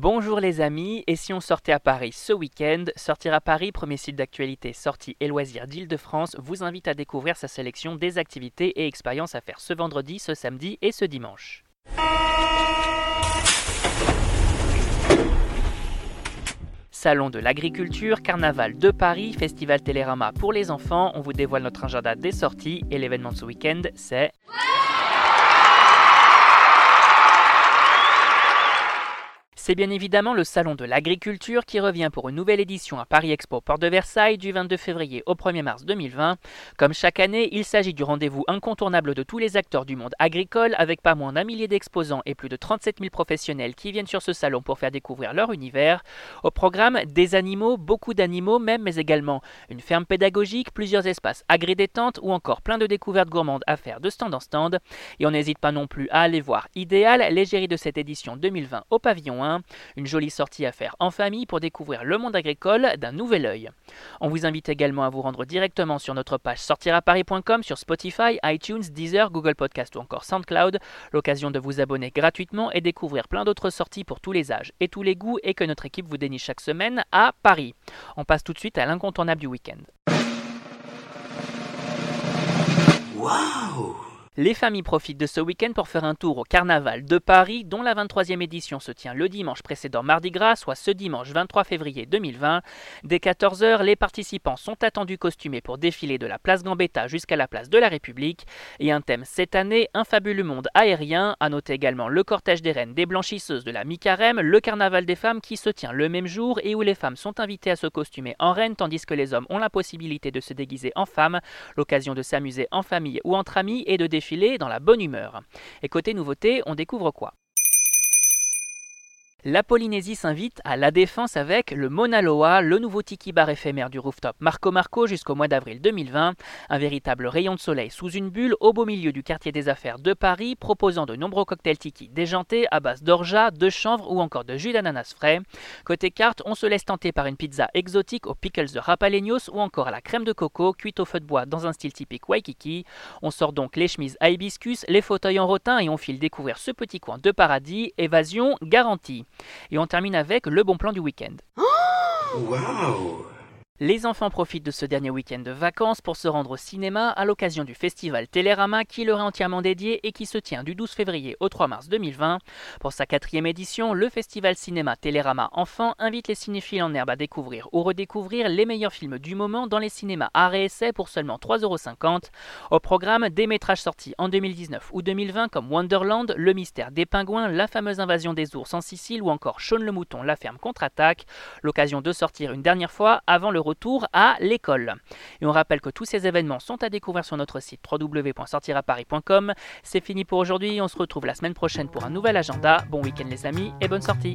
Bonjour les amis, et si on sortait à Paris ce week-end Sortir à Paris, premier site d'actualité sortie et loisirs d'Île-de-France, vous invite à découvrir sa sélection des activités et expériences à faire ce vendredi, ce samedi et ce dimanche. Salon de l'agriculture, carnaval de Paris, festival Télérama pour les enfants, on vous dévoile notre agenda des sorties et l'événement de ce week-end c'est... C'est bien évidemment le Salon de l'Agriculture qui revient pour une nouvelle édition à Paris Expo Porte de Versailles du 22 février au 1er mars 2020. Comme chaque année, il s'agit du rendez-vous incontournable de tous les acteurs du monde agricole avec pas moins d'un millier d'exposants et plus de 37 000 professionnels qui viennent sur ce salon pour faire découvrir leur univers. Au programme, des animaux, beaucoup d'animaux même, mais également une ferme pédagogique, plusieurs espaces agri-détente ou encore plein de découvertes gourmandes à faire de stand en stand. Et on n'hésite pas non plus à aller voir Idéal, l'égérie de cette édition 2020 au pavillon 1. Une jolie sortie à faire en famille pour découvrir le monde agricole d'un nouvel œil. On vous invite également à vous rendre directement sur notre page sortiraparis.com sur Spotify, iTunes, Deezer, Google Podcast ou encore SoundCloud. L'occasion de vous abonner gratuitement et découvrir plein d'autres sorties pour tous les âges et tous les goûts et que notre équipe vous déniche chaque semaine à Paris. On passe tout de suite à l'incontournable du week-end. Waouh les familles profitent de ce week-end pour faire un tour au Carnaval de Paris, dont la 23e édition se tient le dimanche précédent Mardi Gras, soit ce dimanche 23 février 2020. Dès 14h, les participants sont attendus costumés pour défiler de la place Gambetta jusqu'à la place de la République. Et un thème cette année, un fabuleux monde aérien. À noter également le cortège des reines des blanchisseuses de la mi-carême, le Carnaval des femmes qui se tient le même jour et où les femmes sont invitées à se costumer en reine tandis que les hommes ont la possibilité de se déguiser en femmes. L'occasion de s'amuser en famille ou entre amis et de défiler dans la bonne humeur. Et côté nouveauté, on découvre quoi? La Polynésie s'invite à la défense avec le Mauna Loa, le nouveau tiki bar éphémère du rooftop Marco Marco jusqu'au mois d'avril 2020. Un véritable rayon de soleil sous une bulle au beau milieu du quartier des affaires de Paris, proposant de nombreux cocktails tiki déjantés à base d'orgeat, de chanvre ou encore de jus d'ananas frais. Côté carte, on se laisse tenter par une pizza exotique aux pickles de Rapaleños ou encore à la crème de coco cuite au feu de bois dans un style typique Waikiki. On sort donc les chemises à hibiscus, les fauteuils en rotin et on file découvrir ce petit coin de paradis. Évasion garantie. Et on termine avec le bon plan du week-end. les enfants profitent de ce dernier week-end de vacances pour se rendre au cinéma à l'occasion du festival Télérama qui leur est entièrement dédié et qui se tient du 12 février au 3 mars 2020. Pour sa quatrième édition, le festival cinéma Télérama Enfants invite les cinéphiles en herbe à découvrir ou redécouvrir les meilleurs films du moment dans les cinémas à et pour seulement 3,50€. Au programme, des métrages sortis en 2019 ou 2020 comme Wonderland, Le mystère des pingouins, La fameuse invasion des ours en Sicile ou encore Shaun le mouton, La ferme contre-attaque. L'occasion de sortir une dernière fois avant le retour à l'école. Et on rappelle que tous ces événements sont à découvrir sur notre site www.sortiraparis.com. C'est fini pour aujourd'hui, on se retrouve la semaine prochaine pour un nouvel agenda. Bon week-end les amis et bonne sortie